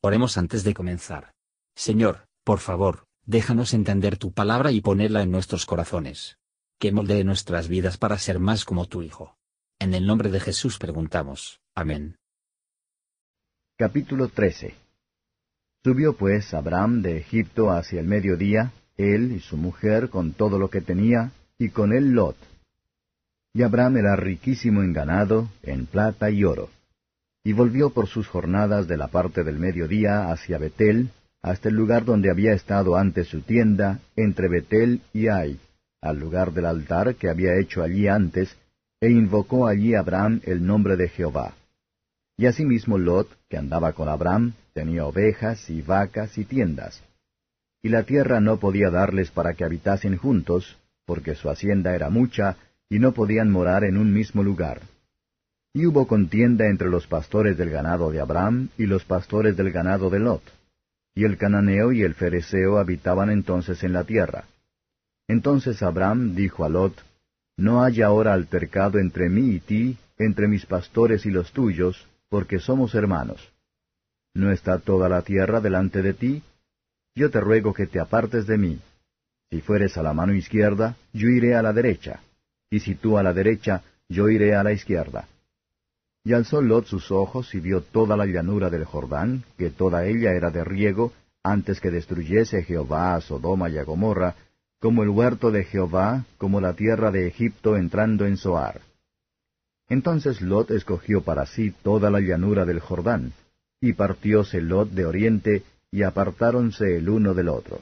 Oremos antes de comenzar. Señor, por favor, déjanos entender tu palabra y ponerla en nuestros corazones. Que moldee nuestras vidas para ser más como tu Hijo. En el nombre de Jesús preguntamos. Amén. Capítulo 13 Subió pues Abraham de Egipto hacia el mediodía, él y su mujer con todo lo que tenía, y con él Lot. Y Abraham era riquísimo en ganado, en plata y oro y volvió por sus jornadas de la parte del mediodía hacia Betel, hasta el lugar donde había estado antes su tienda, entre Betel y Ai, al lugar del altar que había hecho allí antes, e invocó allí Abraham el nombre de Jehová. Y asimismo Lot, que andaba con Abraham, tenía ovejas y vacas y tiendas. Y la tierra no podía darles para que habitasen juntos, porque su hacienda era mucha, y no podían morar en un mismo lugar. Y hubo contienda entre los pastores del ganado de Abraham y los pastores del ganado de Lot. Y el cananeo y el fereceo habitaban entonces en la tierra. Entonces Abraham dijo a Lot, No haya ahora altercado entre mí y ti, entre mis pastores y los tuyos, porque somos hermanos. ¿No está toda la tierra delante de ti? Yo te ruego que te apartes de mí. Si fueres a la mano izquierda, yo iré a la derecha, y si tú a la derecha, yo iré a la izquierda. Y alzó Lot sus ojos y vio toda la llanura del Jordán, que toda ella era de riego, antes que destruyese Jehová a Sodoma y a Gomorra, como el huerto de Jehová, como la tierra de Egipto entrando en Zoar. Entonces Lot escogió para sí toda la llanura del Jordán, y partióse Lot de oriente, y apartáronse el uno del otro.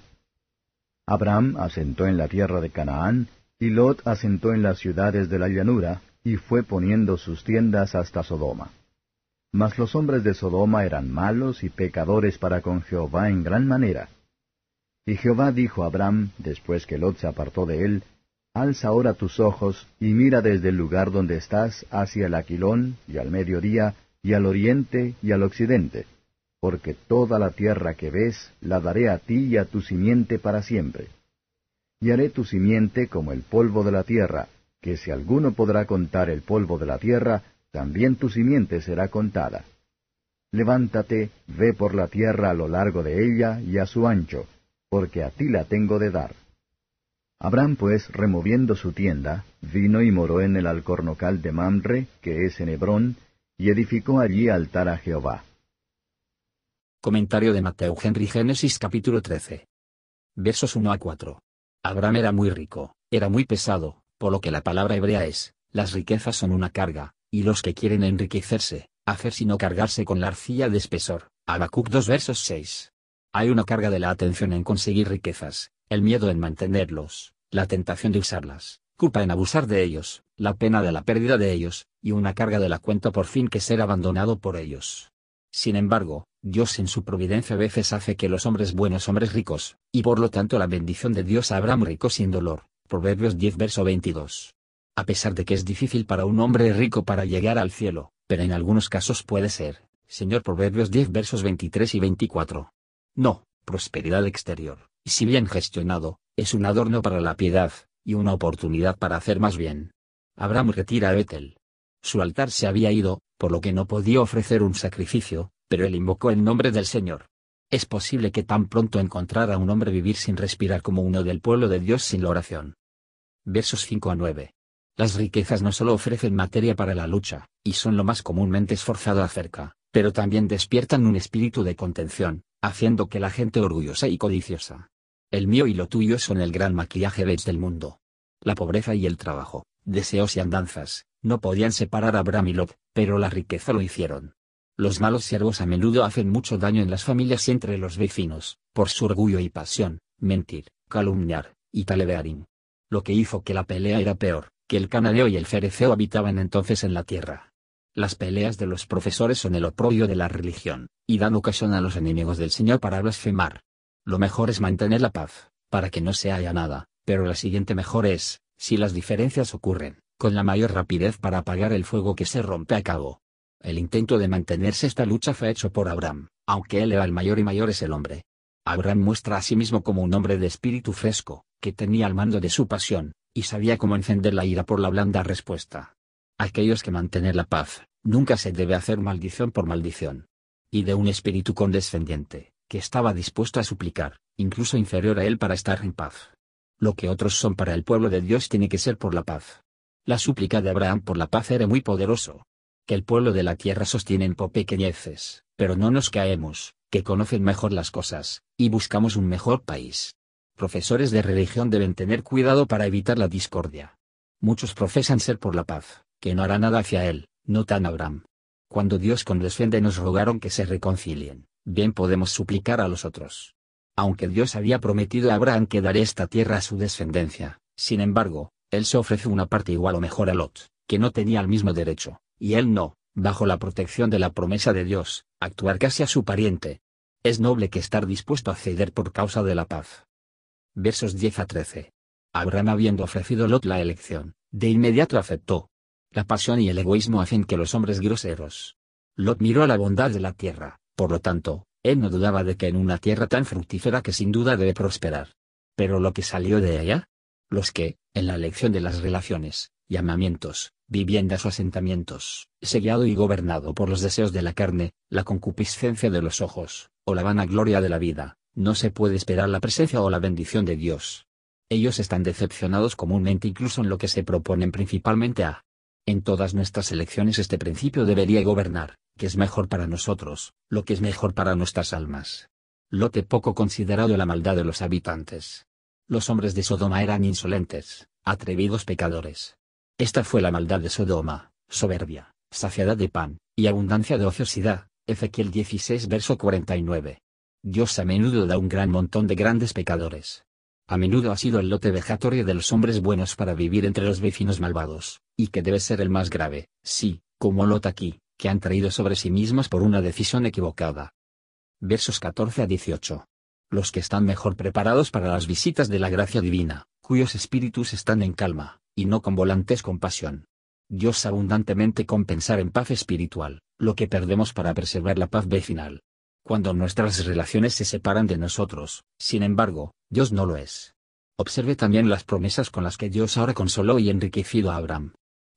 Abraham asentó en la tierra de Canaán, y Lot asentó en las ciudades de la llanura, y fue poniendo sus tiendas hasta Sodoma. Mas los hombres de Sodoma eran malos y pecadores para con Jehová en gran manera. Y Jehová dijo a Abraham, después que Lot se apartó de él, Alza ahora tus ojos y mira desde el lugar donde estás hacia el Aquilón, y al mediodía, y al oriente, y al occidente, porque toda la tierra que ves la daré a ti y a tu simiente para siempre. Y haré tu simiente como el polvo de la tierra, que si alguno podrá contar el polvo de la tierra, también tu simiente será contada. Levántate, ve por la tierra a lo largo de ella y a su ancho, porque a ti la tengo de dar. Abraham pues, removiendo su tienda, vino y moró en el alcornocal de Mamre, que es en Hebrón, y edificó allí altar a Jehová. Comentario de Mateo Henry Génesis capítulo 13. Versos 1 a 4. Abraham era muy rico, era muy pesado, por lo que la palabra hebrea es, las riquezas son una carga, y los que quieren enriquecerse, hacer sino cargarse con la arcilla de espesor. Habacuc 2 versos 6. Hay una carga de la atención en conseguir riquezas, el miedo en mantenerlos, la tentación de usarlas, culpa en abusar de ellos, la pena de la pérdida de ellos, y una carga de la cuenta por fin que ser abandonado por ellos. Sin embargo, Dios en su providencia a veces hace que los hombres buenos hombres ricos, y por lo tanto la bendición de Dios a Abraham rico sin dolor, Proverbios 10 verso 22. A pesar de que es difícil para un hombre rico para llegar al cielo, pero en algunos casos puede ser, Señor Proverbios 10 versos 23 y 24. No, prosperidad exterior, si bien gestionado, es un adorno para la piedad, y una oportunidad para hacer más bien. Abraham retira a Betel. Su altar se había ido, por lo que no podía ofrecer un sacrificio, pero él invocó el nombre del Señor. Es posible que tan pronto encontrara un hombre vivir sin respirar como uno del pueblo de Dios sin la oración. Versos 5 a 9. Las riquezas no solo ofrecen materia para la lucha, y son lo más comúnmente esforzado acerca, pero también despiertan un espíritu de contención, haciendo que la gente orgullosa y codiciosa. El mío y lo tuyo son el gran maquillaje del mundo. La pobreza y el trabajo, deseos y andanzas, no podían separar a Abraham y Lot, pero la riqueza lo hicieron. Los malos siervos a menudo hacen mucho daño en las familias y entre los vecinos, por su orgullo y pasión, mentir, calumniar, y talebearín. Lo que hizo que la pelea era peor, que el cananeo y el fereceo habitaban entonces en la tierra. Las peleas de los profesores son el oprobio de la religión, y dan ocasión a los enemigos del Señor para blasfemar. Lo mejor es mantener la paz, para que no se haya nada, pero la siguiente mejor es, si las diferencias ocurren, con la mayor rapidez para apagar el fuego que se rompe a cabo. El intento de mantenerse esta lucha fue hecho por Abraham, aunque él era el mayor y mayor es el hombre. Abraham muestra a sí mismo como un hombre de espíritu fresco, que tenía el mando de su pasión, y sabía cómo encender la ira por la blanda respuesta. Aquellos que mantener la paz, nunca se debe hacer maldición por maldición. y de un espíritu condescendiente, que estaba dispuesto a suplicar, incluso inferior a él para estar en paz. Lo que otros son para el pueblo de Dios tiene que ser por la paz. La súplica de Abraham por la paz era muy poderoso. Que el pueblo de la tierra sostienen por pequeñeces, pero no nos caemos, que conocen mejor las cosas, y buscamos un mejor país. Profesores de religión deben tener cuidado para evitar la discordia. Muchos profesan ser por la paz, que no hará nada hacia él, no tan Abraham. Cuando Dios condescende nos rogaron que se reconcilien, bien podemos suplicar a los otros. Aunque Dios había prometido a Abraham que daré esta tierra a su descendencia, sin embargo, él se ofrece una parte igual o mejor a Lot, que no tenía el mismo derecho, y él no, bajo la protección de la promesa de Dios, actuar casi a su pariente. Es noble que estar dispuesto a ceder por causa de la paz. Versos 10 a 13. Abraham habiendo ofrecido Lot la elección, de inmediato aceptó. La pasión y el egoísmo hacen que los hombres groseros. Lot miró a la bondad de la tierra, por lo tanto, él no dudaba de que en una tierra tan fructífera que sin duda debe prosperar. Pero lo que salió de ella, los que, en la elección de las relaciones, llamamientos, viviendas o asentamientos, seguido y gobernado por los deseos de la carne, la concupiscencia de los ojos, o la vanagloria de la vida, no se puede esperar la presencia o la bendición de Dios. Ellos están decepcionados comúnmente incluso en lo que se proponen principalmente a. En todas nuestras elecciones este principio debería gobernar, que es mejor para nosotros, lo que es mejor para nuestras almas. Lote poco considerado la maldad de los habitantes. Los hombres de Sodoma eran insolentes, atrevidos pecadores. Esta fue la maldad de Sodoma, soberbia, saciedad de pan, y abundancia de ociosidad, Ezequiel 16 verso 49. Dios a menudo da un gran montón de grandes pecadores. A menudo ha sido el lote vejatorio de los hombres buenos para vivir entre los vecinos malvados, y que debe ser el más grave, sí, como Lot aquí, que han traído sobre sí mismos por una decisión equivocada. Versos 14 a 18 los que están mejor preparados para las visitas de la gracia divina, cuyos espíritus están en calma, y no con volantes con pasión. Dios abundantemente compensar en paz espiritual, lo que perdemos para preservar la paz vecinal. Cuando nuestras relaciones se separan de nosotros, sin embargo, Dios no lo es. Observe también las promesas con las que Dios ahora consoló y enriquecido a Abraham.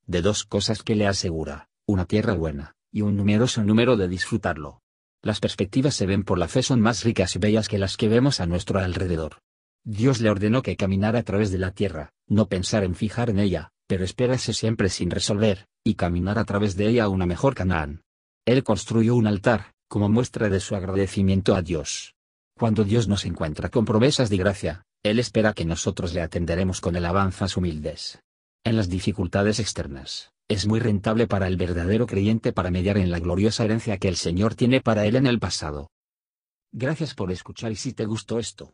De dos cosas que le asegura, una tierra buena, y un numeroso número de disfrutarlo. Las perspectivas se ven por la fe son más ricas y bellas que las que vemos a nuestro alrededor. Dios le ordenó que caminara a través de la tierra, no pensar en fijar en ella, pero espérase siempre sin resolver, y caminar a través de ella a una mejor Canaán. Él construyó un altar, como muestra de su agradecimiento a Dios. Cuando Dios nos encuentra con promesas de gracia, Él espera que nosotros le atenderemos con alabanzas humildes. En las dificultades externas, es muy rentable para el verdadero creyente para mediar en la gloriosa herencia que el Señor tiene para él en el pasado. Gracias por escuchar y si te gustó esto,